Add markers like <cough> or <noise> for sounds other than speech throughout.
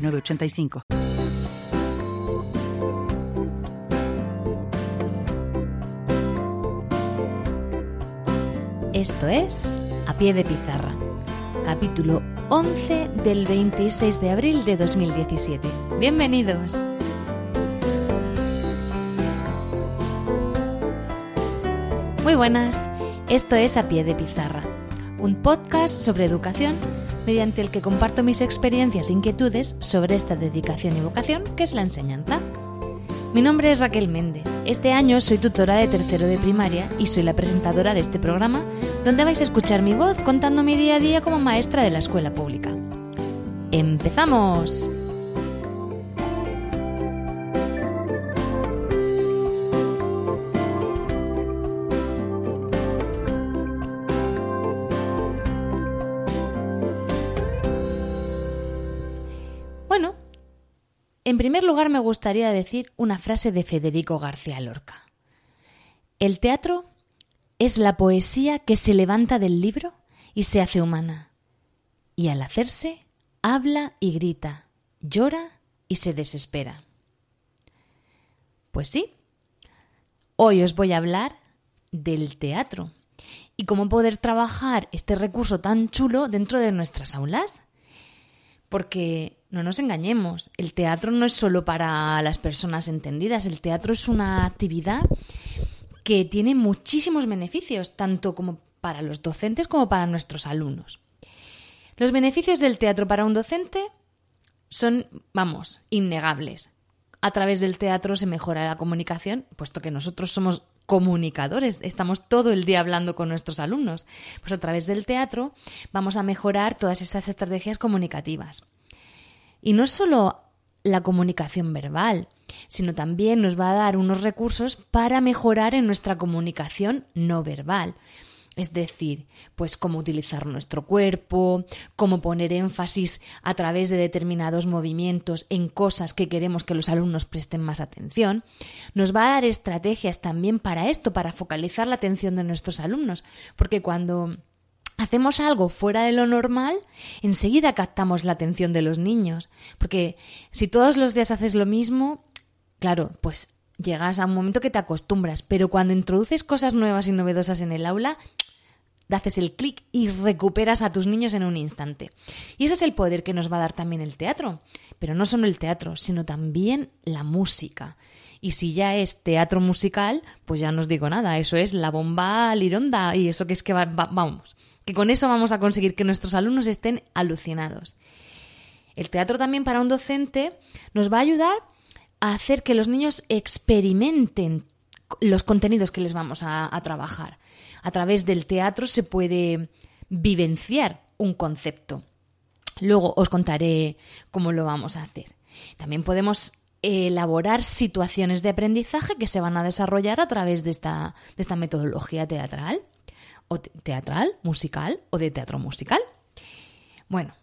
985. Esto es A Pie de Pizarra, capítulo 11 del 26 de abril de 2017. Bienvenidos. Muy buenas, esto es A Pie de Pizarra, un podcast sobre educación mediante el que comparto mis experiencias e inquietudes sobre esta dedicación y vocación que es la enseñanza. Mi nombre es Raquel Méndez. Este año soy tutora de tercero de primaria y soy la presentadora de este programa, donde vais a escuchar mi voz contando mi día a día como maestra de la escuela pública. ¡Empezamos! En primer lugar, me gustaría decir una frase de Federico García Lorca. El teatro es la poesía que se levanta del libro y se hace humana. Y al hacerse, habla y grita, llora y se desespera. Pues sí, hoy os voy a hablar del teatro y cómo poder trabajar este recurso tan chulo dentro de nuestras aulas. Porque no nos engañemos, el teatro no es solo para las personas entendidas, el teatro es una actividad que tiene muchísimos beneficios, tanto como para los docentes como para nuestros alumnos. Los beneficios del teatro para un docente son, vamos, innegables. A través del teatro se mejora la comunicación, puesto que nosotros somos comunicadores, estamos todo el día hablando con nuestros alumnos. Pues a través del teatro vamos a mejorar todas estas estrategias comunicativas. Y no solo la comunicación verbal, sino también nos va a dar unos recursos para mejorar en nuestra comunicación no verbal. Es decir, pues cómo utilizar nuestro cuerpo, cómo poner énfasis a través de determinados movimientos en cosas que queremos que los alumnos presten más atención. Nos va a dar estrategias también para esto, para focalizar la atención de nuestros alumnos, porque cuando hacemos algo fuera de lo normal, enseguida captamos la atención de los niños. Porque si todos los días haces lo mismo, claro, pues llegas a un momento que te acostumbras, pero cuando introduces cosas nuevas y novedosas en el aula, haces el clic y recuperas a tus niños en un instante. Y ese es el poder que nos va a dar también el teatro. Pero no solo el teatro, sino también la música. Y si ya es teatro musical, pues ya no os digo nada. Eso es la bomba lironda y eso que es que vamos que con eso vamos a conseguir que nuestros alumnos estén alucinados. El teatro también para un docente nos va a ayudar a hacer que los niños experimenten los contenidos que les vamos a, trabajar. A través del teatro se puede vivenciar un concepto. Luego os contaré cómo lo vamos a hacer. También podemos elaborar situaciones de aprendizaje que se van a desarrollar a través de esta, de esta metodología teatral o teatral, musical o de teatro musical. Bueno,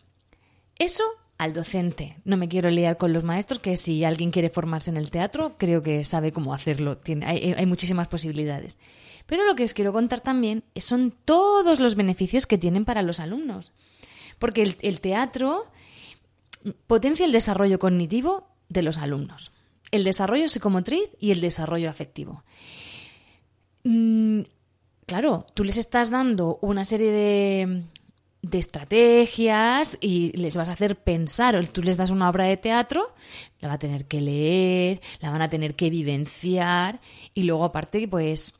eso al docente. No me quiero liar con los maestros, que si alguien quiere formarse en el teatro, creo que sabe cómo hacerlo. Tiene, hay, muchísimas posibilidades. Pero lo que os quiero contar también son todos los beneficios que tienen para los alumnos. Porque el, teatro potencia el desarrollo cognitivo de los alumnos, el desarrollo psicomotriz y el desarrollo afectivo. Mm, claro, tú les estás dando una serie de, estrategias y les vas a hacer pensar, o tú les das una obra de teatro, la va a tener que leer, la van a tener que vivenciar y luego aparte pues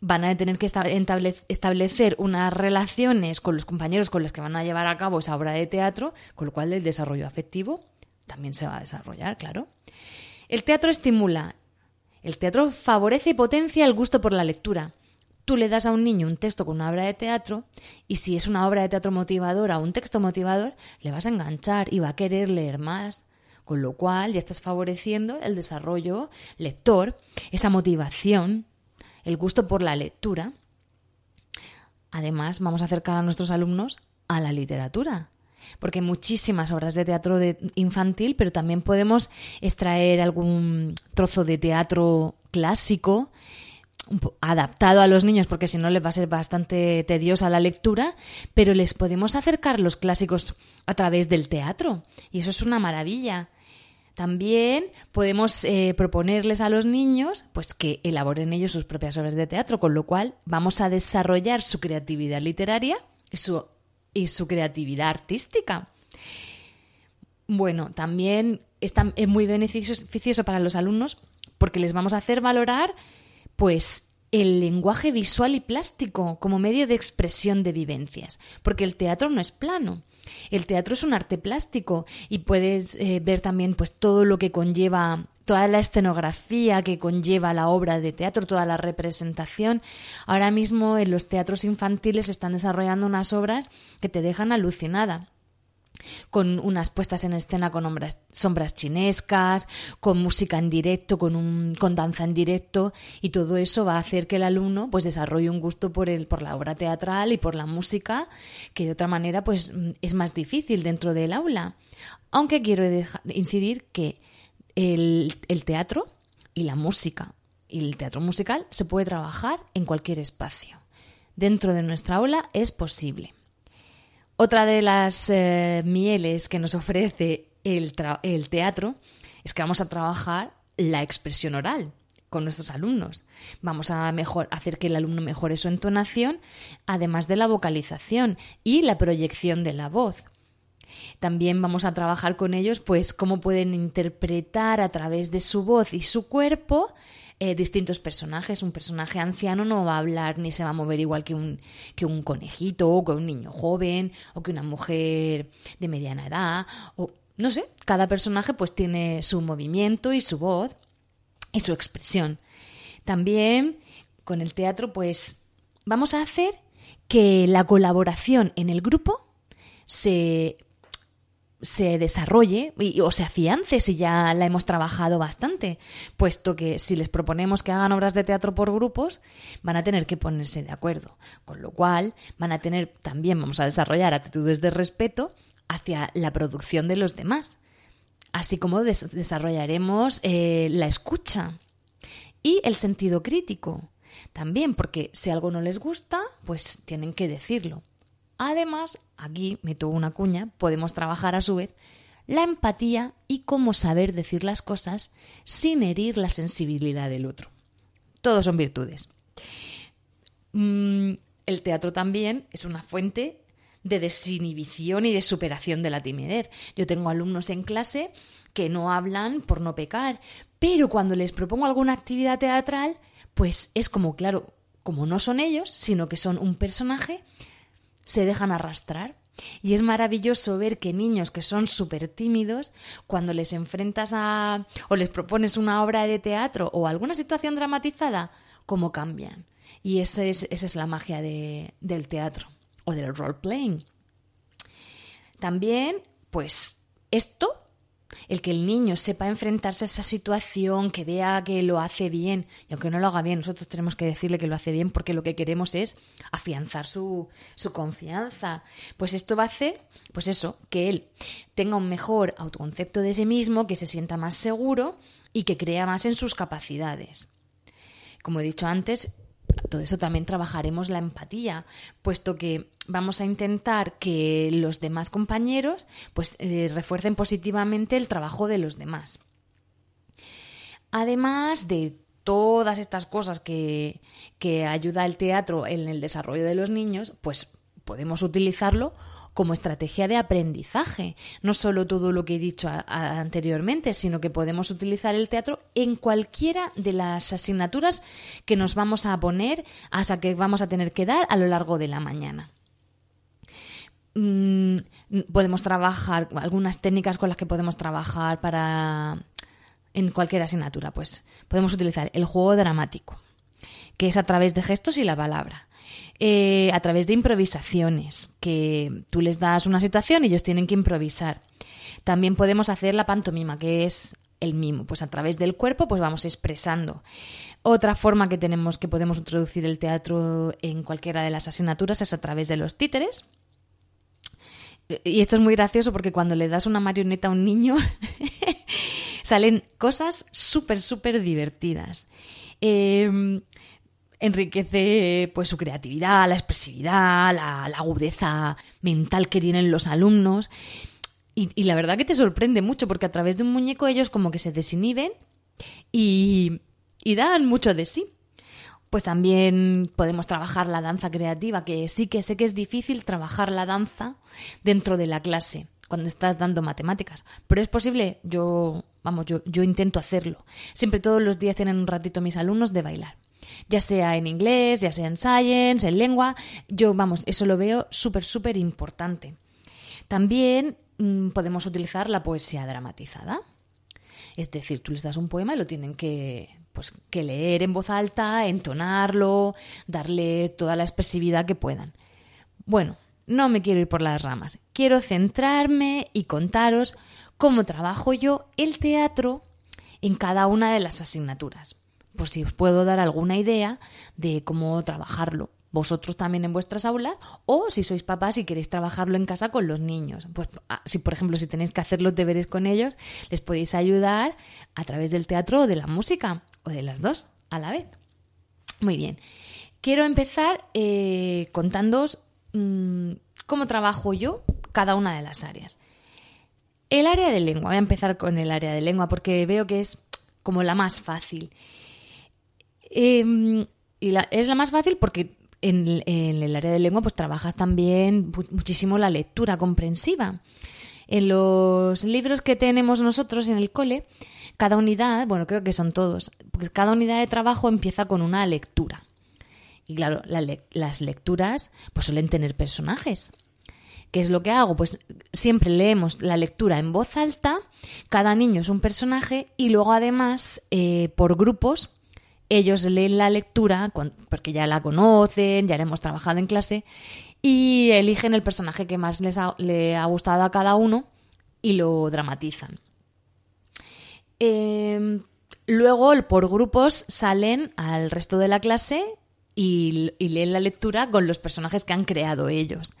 van a tener que establecer unas relaciones con los compañeros con los que van a llevar a cabo esa obra de teatro, con lo cual el desarrollo afectivo también se va a desarrollar, claro. El teatro estimula, el teatro favorece y potencia el gusto por la lectura tú le das a un niño un texto con una obra de teatro y si es una obra de teatro motivadora o un texto motivador, le vas a enganchar y va a querer leer más. con lo cual ya estás favoreciendo el desarrollo lector, esa motivación, el gusto por la lectura. Además, vamos a acercar a nuestros alumnos a la literatura, porque hay muchísimas obras de teatro infantil, pero también podemos extraer algún trozo de teatro clásico adaptado a los niños porque si no les va a ser bastante tediosa la lectura, pero les podemos acercar los clásicos a través del teatro y eso es una maravilla. También podemos eh, proponerles a los niños pues que elaboren ellos sus propias obras de teatro, con lo cual vamos a desarrollar su creatividad literaria y su, creatividad artística. Bueno, también es muy beneficioso para los alumnos porque les vamos a hacer valorar pues el lenguaje visual y plástico como medio de expresión de vivencias, porque el teatro no es plano. El teatro es un arte plástico y puedes eh, ver también pues todo lo que conlleva toda la escenografía que conlleva la obra de teatro, toda la representación. Ahora mismo en los teatros infantiles están desarrollando unas obras que te dejan alucinada con unas puestas en escena con sombras chinescas, con música en directo, con, un, con danza en directo, y todo eso va a hacer que el alumno pues desarrolle un gusto por, el, por la obra teatral y por la música, que de otra manera pues es más difícil dentro del aula. Aunque quiero incidir que el, el teatro y la música y el teatro musical se puede trabajar en cualquier espacio. Dentro de nuestra aula es posible. Otra de las eh, mieles que nos ofrece el, teatro es que vamos a trabajar la expresión oral con nuestros alumnos. Vamos a hacer que el alumno mejore su entonación, además de la vocalización y la proyección de la voz. También vamos a trabajar con ellos, pues, cómo pueden interpretar a través de su voz y su cuerpo eh, distintos personajes. Un personaje anciano no va a hablar ni se va a mover igual que un, que un conejito o que un niño joven o que una mujer de mediana edad o no sé, cada personaje pues tiene su movimiento y su voz y su expresión. También con el teatro pues vamos a hacer que la colaboración en el grupo se se desarrolle o se afiance si ya la hemos trabajado bastante, puesto que si les proponemos que hagan obras de teatro por grupos, van a tener que ponerse de acuerdo, con lo cual van a tener también, vamos a desarrollar actitudes de respeto hacia la producción de los demás, así como desarrollaremos eh, la escucha y el sentido crítico. También, porque si algo no les gusta, pues tienen que decirlo. Además, aquí meto una cuña, podemos trabajar a su vez la empatía y cómo saber decir las cosas sin herir la sensibilidad del otro. Todos son virtudes. Mm, el teatro también es una fuente de desinhibición y de superación de la timidez. Yo tengo alumnos en clase que no hablan por no pecar, pero cuando les propongo alguna actividad teatral, pues es como, claro, como no son ellos, sino que son un personaje, se dejan arrastrar. Y es maravilloso ver que niños que son súper tímidos, cuando les enfrentas a o les propones una obra de teatro o alguna situación dramatizada, cómo cambian. Y esa es, esa es la magia de, del teatro o del role playing. También, pues, esto el que el niño sepa enfrentarse a esa situación, que vea que lo hace bien, y aunque no lo haga bien, nosotros tenemos que decirle que lo hace bien porque lo que queremos es afianzar su, su confianza. Pues esto va a hacer, pues eso, que él tenga un mejor autoconcepto de sí mismo, que se sienta más seguro y que crea más en sus capacidades. Como he dicho antes, todo eso también trabajaremos la empatía, puesto que vamos a intentar que los demás compañeros pues eh, refuercen positivamente el trabajo de los demás. Además de todas estas cosas que, que ayuda el teatro en el desarrollo de los niños, pues podemos utilizarlo como estrategia de aprendizaje. No solo todo lo que he dicho anteriormente, sino que podemos utilizar el teatro en cualquiera de las asignaturas que nos vamos a poner, hasta que vamos a tener que dar a lo largo de la mañana. Mm, podemos trabajar, algunas técnicas con las que podemos trabajar para en cualquier asignatura, pues podemos utilizar el juego dramático, que es a través de gestos y la palabra. Eh, a través de improvisaciones, que tú les das una situación y ellos tienen que improvisar. También podemos hacer la pantomima, que es el mimo, pues a través del cuerpo pues vamos expresando. Otra forma que tenemos que podemos introducir el teatro en cualquiera de las asignaturas es a través de los títeres. Y esto es muy gracioso porque cuando le das una marioneta a un niño <laughs> salen cosas súper, súper divertidas. Em, enriquece pues su creatividad, la expresividad, la, agudeza mental que tienen los alumnos. Y, la verdad que te sorprende mucho porque a través de un muñeco ellos como que se desinhiben y, y dan mucho de sí. Pues también podemos trabajar la danza creativa, que sí que sé que es difícil trabajar la danza dentro de la clase cuando estás dando matemáticas. Pero es posible, yo, vamos, yo, yo intento hacerlo. Siempre todos los días tienen un ratito mis alumnos de bailar. Ya sea en inglés, ya sea en science, en lengua. Yo, vamos, eso lo veo súper, súper importante. También Mm, podemos utilizar la poesía dramatizada. Es decir, tú les das un poema y lo tienen que, pues, que leer en voz alta, entonarlo, darle toda la expresividad que puedan. Bueno, no me quiero ir por las ramas. Quiero centrarme y contaros cómo trabajo yo el teatro en cada una de las asignaturas. Por si os puedo dar alguna idea de cómo trabajarlo vosotros también en vuestras aulas o si sois papás y queréis trabajarlo en casa con los niños. Pues ah, si por ejemplo si tenéis que hacer los deberes con ellos, les podéis ayudar a través del teatro o de la música de las dos a la vez. Muy bien. Quiero empezar eh, contándoos mm, cómo trabajo yo cada una de las áreas. El área de lengua, voy a empezar con el área de lengua porque veo que es como la más fácil. Em, y es la más fácil porque en, el área de lengua pues trabajas también muchísimo la lectura comprensiva. En los libros que tenemos nosotros en el cole, cada unidad, bueno, creo que son todos, pues cada unidad de trabajo empieza con una lectura. Y claro, las lecturas pues suelen tener personajes. ¿Qué es lo que hago? Pues siempre leemos la lectura en voz alta, cada niño es un personaje y luego además eh, por grupos ellos leen la lectura porque ya la conocen, ya la hemos trabajado en clase y eligen el personaje que más les ha, le ha gustado a cada uno y lo dramatizan. Em, luego, por grupos, salen al resto de la clase y, leen la lectura con los personajes que han creado ellos.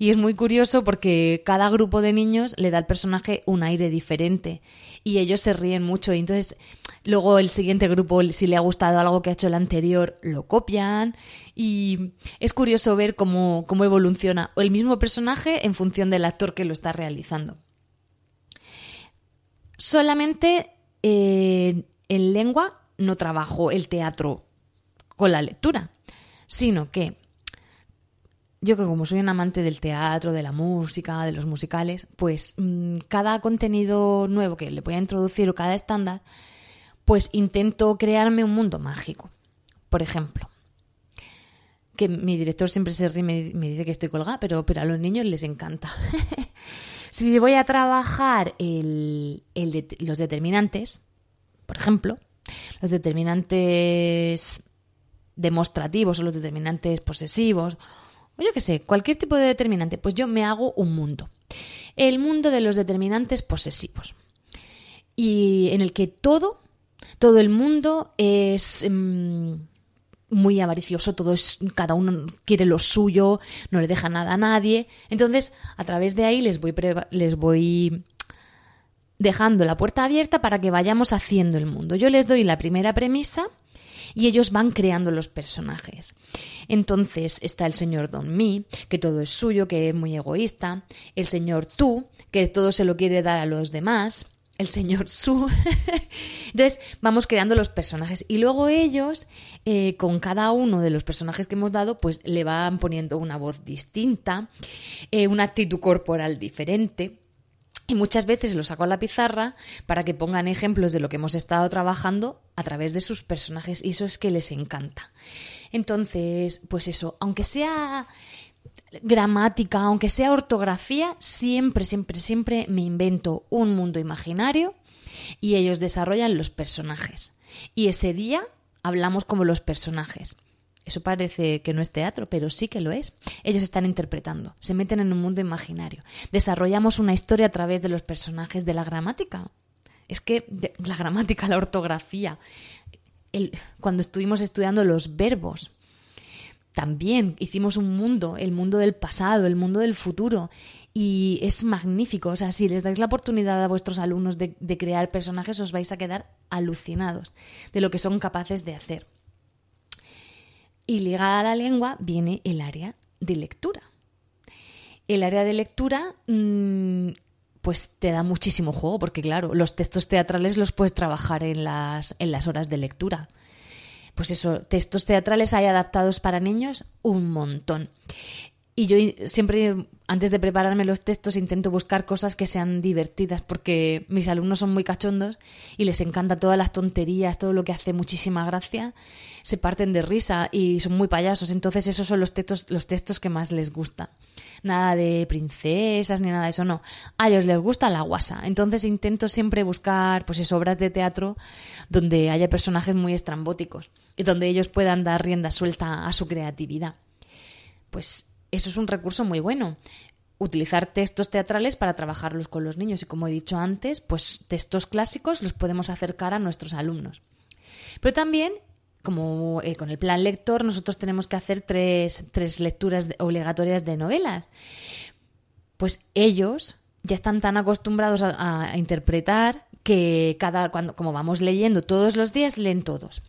Y es muy curioso porque cada grupo de niños le da al personaje un aire diferente y ellos se ríen mucho. Y entonces, luego el siguiente grupo, si le ha gustado algo que ha hecho el anterior, lo copian. Y es curioso ver cómo, cómo evoluciona el mismo personaje en función del actor que lo está realizando. Solamente en lengua no trabajo el teatro con la lectura sino que yo que como soy un amante del teatro, de la música, de los musicales, pues mm, cada contenido nuevo que le voy a introducir o cada estándar, pues intento crearme un mundo mágico. Por ejemplo, que mi director siempre se ríe y me, dice que estoy colgada, pero, pero a los niños les encanta. <laughs> si voy a trabajar los determinantes, por ejemplo, los determinantes demostrativos o los determinantes posesivos, o yo qué sé, cualquier tipo de determinante, pues yo me hago un mundo. El mundo de los determinantes posesivos. Y en el que todo, todo el mundo es mm, muy avaricioso, todo es, cada uno quiere lo suyo, no le deja nada a nadie. Entonces, a través de ahí les voy, les voy dejando la puerta abierta para que vayamos haciendo el mundo. Yo les doy la primera premisa y ellos van creando los personajes. Entonces está el señor Don Mi, que todo es suyo, que es muy egoísta, el señor Tú, que todo se lo quiere dar a los demás, el señor Su. <laughs> Entonces vamos creando los personajes y luego ellos, eh, con cada uno de los personajes que hemos dado, pues le van poniendo una voz distinta, eh, una actitud corporal diferente. Y muchas veces los saco a la pizarra para que pongan ejemplos de lo que hemos estado trabajando a través de sus personajes y eso es que les encanta. Entonces, pues eso, aunque sea gramática, aunque sea ortografía, siempre, siempre, siempre me invento un mundo imaginario y ellos desarrollan los personajes. Y ese día hablamos como los personajes. Eso parece que no es teatro, pero sí que lo es. Ellos están interpretando, se meten en un mundo imaginario. Desarrollamos una historia a través de los personajes de la gramática. Es que la gramática, la ortografía, cuando estuvimos estudiando los verbos, también hicimos un mundo, el mundo del pasado, el mundo del futuro, y es magnífico. O sea, si les dais la oportunidad a vuestros alumnos de, crear personajes, os vais a quedar alucinados de lo que son capaces de hacer. Y ligada a la lengua viene el área de lectura. El área de lectura, mm, pues te da muchísimo juego, porque claro, los textos teatrales los puedes trabajar en las, en las horas de lectura pues eso, textos teatrales hay adaptados para niños un montón. Y yo siempre, antes de prepararme los textos, intento buscar cosas que sean divertidas, porque mis alumnos son muy cachondos y les encanta todas las tonterías, todo lo que hace muchísima gracia, se parten de risa y son muy payasos. Entonces esos son los textos, los textos que más les gusta. Nada de princesas ni nada de eso, no. A ellos les gusta la guasa. Entonces intento siempre buscar pues obras de teatro donde haya personajes muy estrambóticos y donde ellos puedan dar rienda suelta a su creatividad. Pues eso es un recurso muy bueno. Utilizar textos teatrales para trabajarlos con los niños y como he dicho antes, pues textos clásicos los podemos acercar a nuestros alumnos. Pero también como eh, con el plan lector, nosotros tenemos que hacer tres, tres, lecturas obligatorias de novelas. Pues ellos ya están tan acostumbrados a, a, interpretar que cada cuando como vamos leyendo todos los días leen todos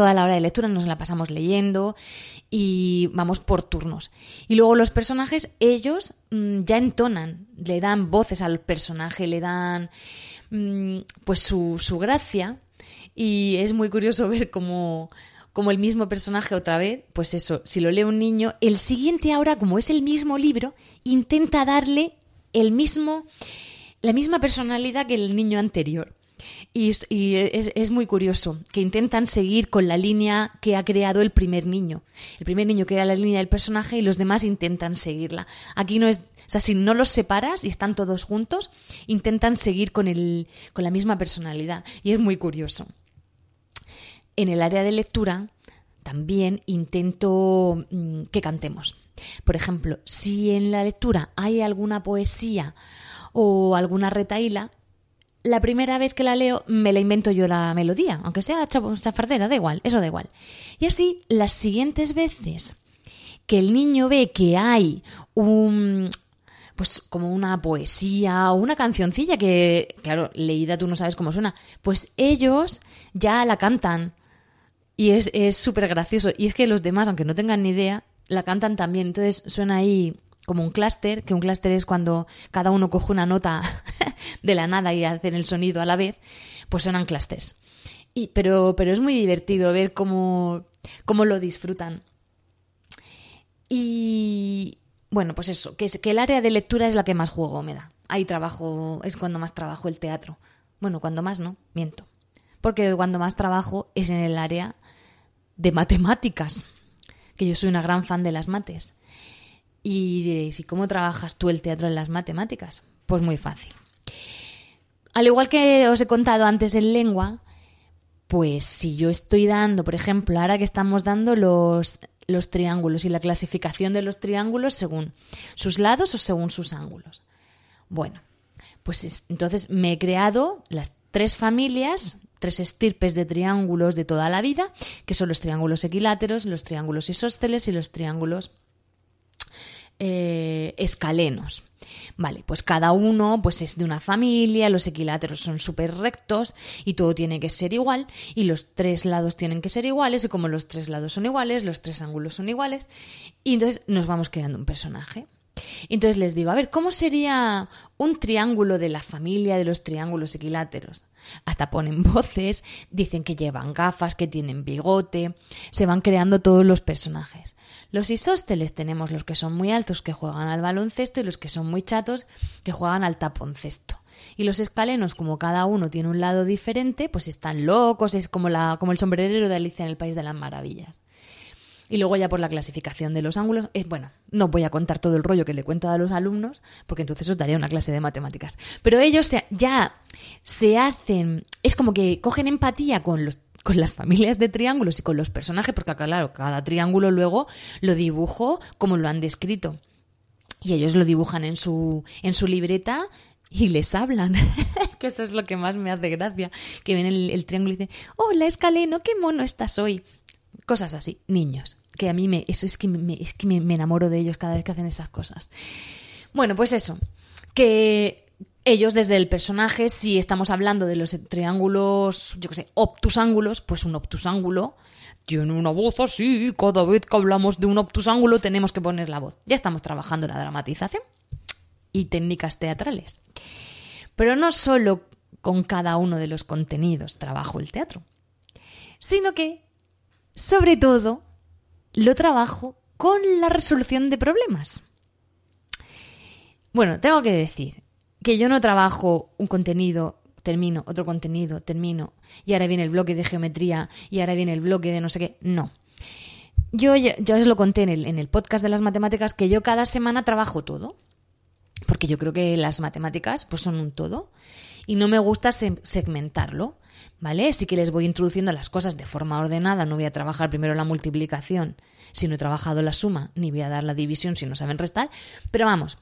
toda la hora de lectura nos la pasamos leyendo y vamos por turnos. Y luego los personajes, ellos mm, ya entonan, le dan voces al personaje, le dan mm, pues su, su, gracia y es muy curioso <laughs> ver cómo, como el mismo personaje otra vez, pues eso, si lo lee un niño, el siguiente ahora, como es el mismo libro, intenta darle el mismo, la misma personalidad que el niño anterior. Y, es, muy curioso que intentan seguir con la línea que ha creado el primer niño. El primer niño crea la línea del personaje y los demás intentan seguirla. Aquí no es, o sea, si no los separas y están todos juntos, intentan seguir con, el, con la misma personalidad. Y es muy curioso. En el área de lectura también intento mm, que cantemos. Por ejemplo, si en la lectura hay alguna poesía o alguna retaíla, la primera vez que la leo me la invento yo la melodía, aunque sea chafardera, da igual, eso da igual. Y así, las siguientes veces que el niño ve que hay un pues como una poesía o una cancioncilla que, claro, leída tú no sabes cómo suena, pues ellos ya la cantan. Y es súper gracioso. Y es que los demás, aunque no tengan ni idea, la cantan también. Entonces suena ahí como un clúster, que un clúster es cuando cada uno coge una nota <laughs> de la nada y hacen el sonido a la vez, pues suenan clústers. Y, pero, pero es muy divertido ver cómo, cómo lo disfrutan. Y bueno, pues eso, que, que el área de lectura es la que más juego me da. Ahí trabajo, es cuando más trabajo el teatro. Bueno, cuando más no, miento. Porque cuando más trabajo es en el área de matemáticas, que yo soy una gran fan de las mates. Y diréis, ¿y cómo trabajas tú el teatro en las matemáticas? Pues muy fácil. Al igual que os he contado antes en lengua, pues si yo estoy dando, por ejemplo, ahora que estamos dando los, los triángulos y la clasificación de los triángulos según sus lados o según sus ángulos. Bueno, pues entonces me he creado las tres familias, tres estirpes de triángulos de toda la vida, que son los triángulos equiláteros, los triángulos isósceles y los triángulos eh, escalenos. Vale, pues cada uno pues es de una familia, los equiláteros son súper rectos y todo tiene que ser igual y los tres lados tienen que ser iguales y como los tres lados son iguales, los tres ángulos son iguales y entonces nos vamos creando un personaje. Entonces les digo, a ver, ¿cómo sería un triángulo de la familia de los triángulos equiláteros? Hasta ponen <laughs> voces, dicen que llevan gafas, que tienen bigote, se van creando todos los personajes. Los isósteles tenemos los que son muy altos que juegan al baloncesto y los que son muy chatos que juegan al taponcesto. Y los escalenos, como cada uno tiene un lado diferente, pues están locos, es como, como el sombrerero de Alicia en el País de las Maravillas. Y luego ya por la clasificación de los ángulos, eh, bueno, no voy a contar todo el rollo que le cuento a los alumnos, porque entonces os daría una clase de matemáticas. Pero ellos ya se hacen, es como que cogen empatía con los, con las familias de triángulos y con los personajes, porque claro, cada triángulo luego lo dibujo como lo han descrito. Y ellos lo dibujan en su, en su libreta y les hablan. <laughs> que eso es lo que más me hace gracia. Que ven el, triángulo y dicen, hola escaleno, qué mono estás hoy. Cosas así, niños. Que a mí me, eso es que me, es que me enamoro de ellos cada vez que hacen esas cosas. Bueno, pues eso. Que ellos desde el personaje, si estamos hablando de los triángulos, yo qué sé, obtusángulos, pues un obtusángulo tiene una voz así, cada vez que hablamos de un obtusángulo tenemos que poner la voz. Ya estamos trabajando la dramatización y técnicas teatrales. Pero no solo con cada uno de los contenidos trabajo el teatro, sino que, sobre todo, lo trabajo con la resolución de problemas. Bueno, tengo que decir que yo no trabajo un contenido, termino, otro contenido, termino, y ahora viene el bloque de geometría, y ahora viene el bloque de no sé qué. No. Yo ya, os lo conté en el, en el podcast de las matemáticas que yo cada semana trabajo todo porque yo creo que las matemáticas pues son un todo y no me gusta segmentarlo, ¿vale? Sí que les voy introduciendo las cosas de forma ordenada, no voy a trabajar primero la multiplicación si no he trabajado la suma, ni voy a dar la división si no saben restar, pero vamos,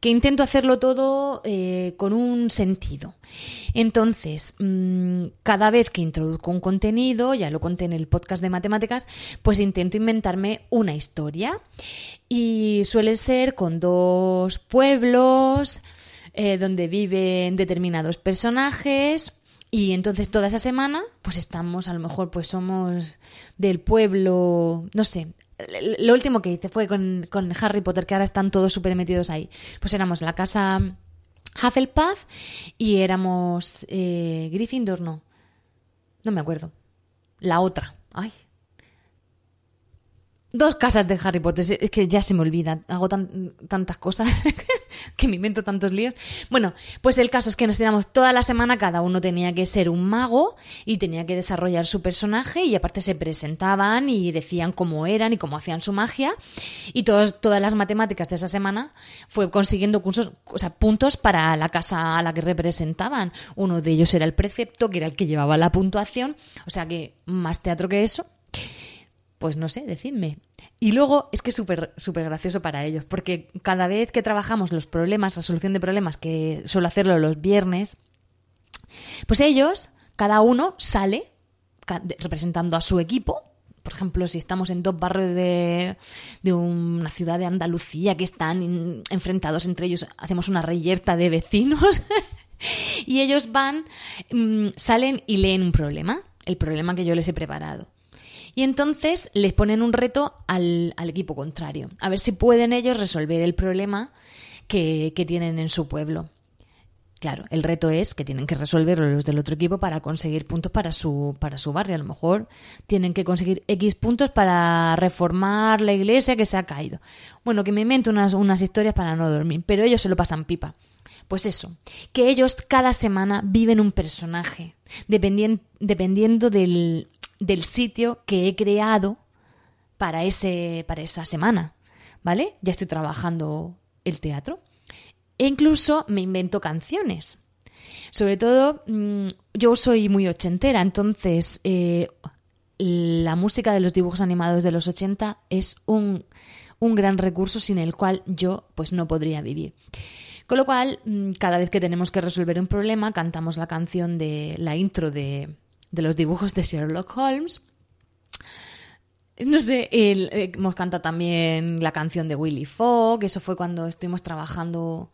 que intento hacerlo todo eh, con un sentido. Entonces, mm, cada vez que introduzco un contenido, ya lo conté en el podcast de matemáticas, pues intento inventarme una historia. Y suele ser con dos pueblos eh, donde viven determinados personajes. Y entonces toda esa semana, pues estamos, a lo mejor, pues somos del pueblo, no sé, lo último que hice fue con, Harry Potter, que ahora están todos súper metidos ahí. Pues éramos la casa Hufflepuff y éramos eh, Gryffindor, no. No me acuerdo. La otra. Ay, Dos casas de Harry Potter, es que ya se me olvida, hago tantas cosas <laughs> que me invento tantos líos. Bueno, pues el caso es que nos tiramos toda la semana, cada uno tenía que ser un mago y tenía que desarrollar su personaje y aparte se presentaban y decían cómo eran y cómo hacían su magia y todas las matemáticas de esa semana fue consiguiendo cursos, o sea, puntos para la casa a la que representaban. Uno de ellos era el precepto, que era el que llevaba la puntuación, o sea que más teatro que eso. Pues no sé, decidme. Y luego es que es súper súper gracioso para ellos, porque cada vez que trabajamos los problemas, la solución de problemas, que suelo hacerlo los viernes, pues ellos, cada uno sale representando a su equipo. Por ejemplo, si estamos en dos barrios de, de una ciudad de Andalucía que están enfrentados entre ellos, hacemos una reyerta de vecinos <laughs> y ellos van, mm, salen y leen un problema, el problema que yo les he preparado. Y entonces les ponen un reto al, equipo contrario, a ver si pueden ellos resolver el problema que, tienen en su pueblo. Claro, el reto es que tienen que resolverlo los del otro equipo para conseguir puntos para su, para su barrio. A lo mejor tienen que conseguir X puntos para reformar la iglesia que se ha caído. Bueno, que me invento unas, unas historias para no dormir, pero ellos se lo pasan pipa. Pues eso, que ellos cada semana viven un personaje, dependiendo del, del sitio que he creado para, ese, para esa semana, ¿vale? Ya estoy trabajando el teatro. E incluso me invento canciones. Sobre todo, mm, yo soy muy ochentera, entonces eh, la música de los dibujos animados de los 80 es un, un, gran recurso sin el cual yo pues no podría vivir. Con lo cual, mm, cada vez que tenemos que resolver un problema, cantamos la canción de la intro de, de los dibujos de Sherlock Holmes. No sé, eh, hemos cantado también la canción de Willy Fogg, eso fue cuando estuvimos trabajando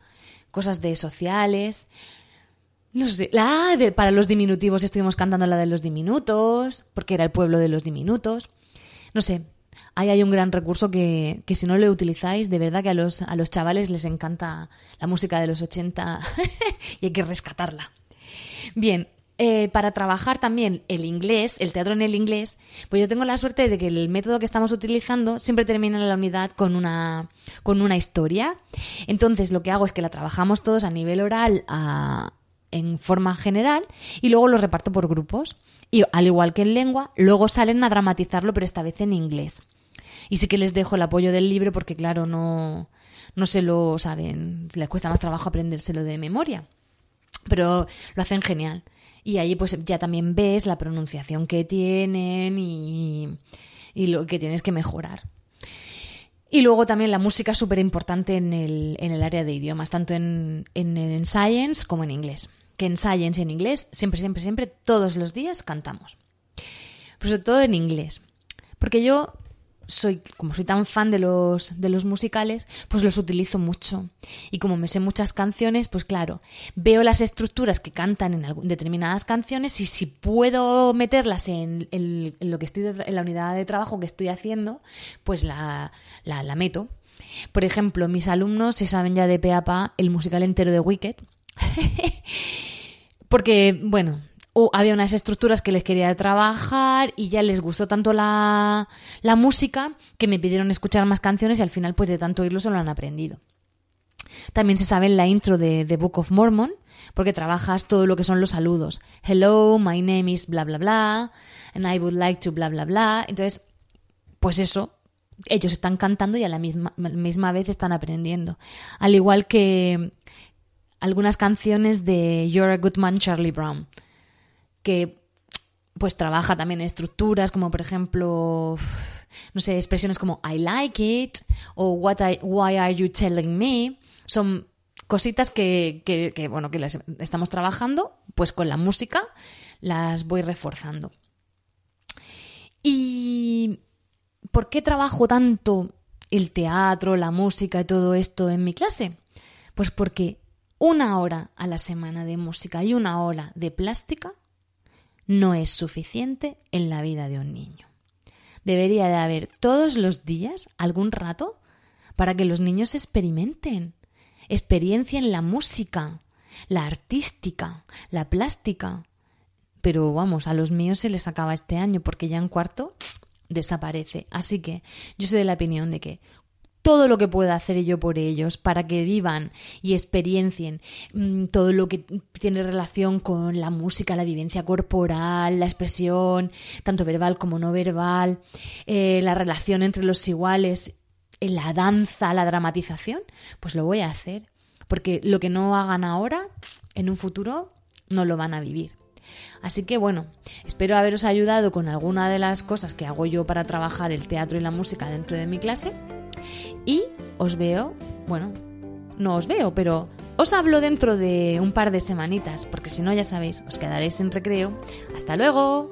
cosas de sociales. No sé, la de, para los diminutivos estuvimos cantando la de los diminutos, porque era el pueblo de los diminutos. No sé, ahí hay un gran recurso que, que si no lo utilizáis, de verdad que a los, a los chavales les encanta la música de los 80 <laughs> y hay que rescatarla. Bien, eh, para trabajar también el inglés, el teatro en el inglés, pues yo tengo la suerte de que el método que estamos utilizando siempre termina en la unidad con una, con una historia. Entonces lo que hago es que la trabajamos todos a nivel oral en forma general y luego lo reparto por grupos. Y al igual que en lengua, luego salen a dramatizarlo, pero esta vez en inglés. Y sí que les dejo el apoyo del libro porque, claro, no, no se lo saben, les cuesta más trabajo aprendérselo de memoria. Pero lo hacen genial y ahí pues ya también ves la pronunciación que tienen y, y lo que tienes que mejorar. Y luego también la música es súper importante en el, en el, área de idiomas, tanto en, en, en, Science como en inglés. Que en Science y en inglés, siempre, siempre, siempre, todos los días cantamos. Pero sobre todo en inglés. Porque yo soy, como soy tan fan de los, de los musicales, pues los utilizo mucho. Y como me sé muchas canciones, pues claro, veo las estructuras que cantan en determinadas canciones y si puedo meterlas en, lo que estoy en la unidad de trabajo que estoy haciendo, pues la, la, la meto. Por ejemplo, mis alumnos se saben ya de pe a pa el musical entero de Wicked. <laughs> Porque, bueno, o había unas estructuras que les quería trabajar y ya les gustó tanto la, la, música que me pidieron escuchar más canciones y al final pues de tanto oírlo se lo han aprendido. También se sabe en la intro de The Book of Mormon porque trabajas todo lo que son los saludos. Hello, my name is bla bla bla and I would like to bla bla bla. Entonces, pues eso, ellos están cantando y a la misma, misma vez están aprendiendo. Al igual que algunas canciones de You're a Good Man, Charlie Brown que pues trabaja también estructuras como por ejemplo no sé expresiones como I like it o What Why are you telling me son cositas que, que, bueno que las estamos trabajando pues con la música las voy reforzando y ¿por qué trabajo tanto el teatro la música y todo esto en mi clase? pues porque una hora a la semana de música y una hora de plástica no es suficiente en la vida de un niño. Debería de haber todos los días algún rato para que los niños experimenten, experiencien la música, la artística, la plástica. Pero vamos, a los míos se les acaba este año porque ya en cuarto desaparece. Así que yo soy de la opinión de que todo lo que pueda hacer yo por ellos para que vivan y experiencien mm, todo lo que tiene relación con la música, la vivencia corporal, la expresión, tanto verbal como no verbal, eh, la relación entre los iguales, eh, la danza, la dramatización, pues lo voy a hacer. Porque lo que no hagan ahora, en un futuro, no lo van a vivir. Así que bueno, espero haberos ayudado con alguna de las cosas que hago yo para trabajar el teatro y la música dentro de mi clase. Y os veo, bueno, no os veo, pero os hablo dentro de un par de semanitas, porque si no, ya sabéis, os quedaréis en recreo. Hasta luego.